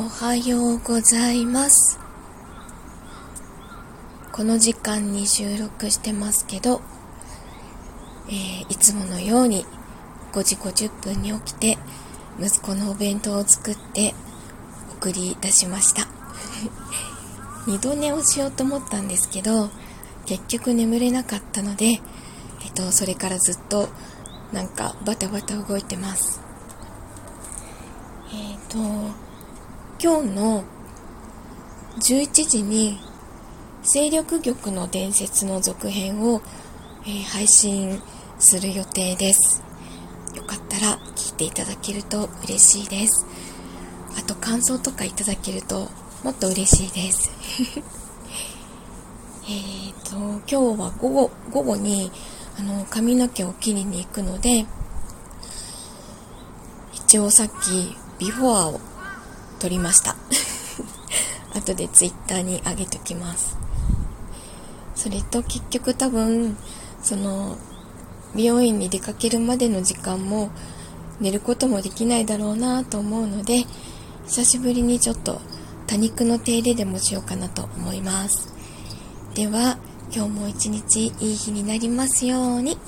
おはようございます。この時間に収録してますけど、えー、いつものように5時50分に起きて息子のお弁当を作って送り出しました。二度寝をしようと思ったんですけど結局眠れなかったので、えっと、それからずっとなんかバタバタ動いてます。えっ、と今日の11時に勢力玉の伝説の続編を、えー、配信する予定です。よかったら聞いていただけると嬉しいです。あと感想とかいただけるともっと嬉しいです。えっと今日は午後午後にあの髪の毛を切りに行くので一応さっきビフォアを撮りました。後でツイッターに上げときます。それと結局多分その美容院に出かけるまでの時間も寝ることもできないだろうなと思うので久しぶりにちょっと多肉の手入れでもしようかなと思います。では今日も一日いい日になりますように。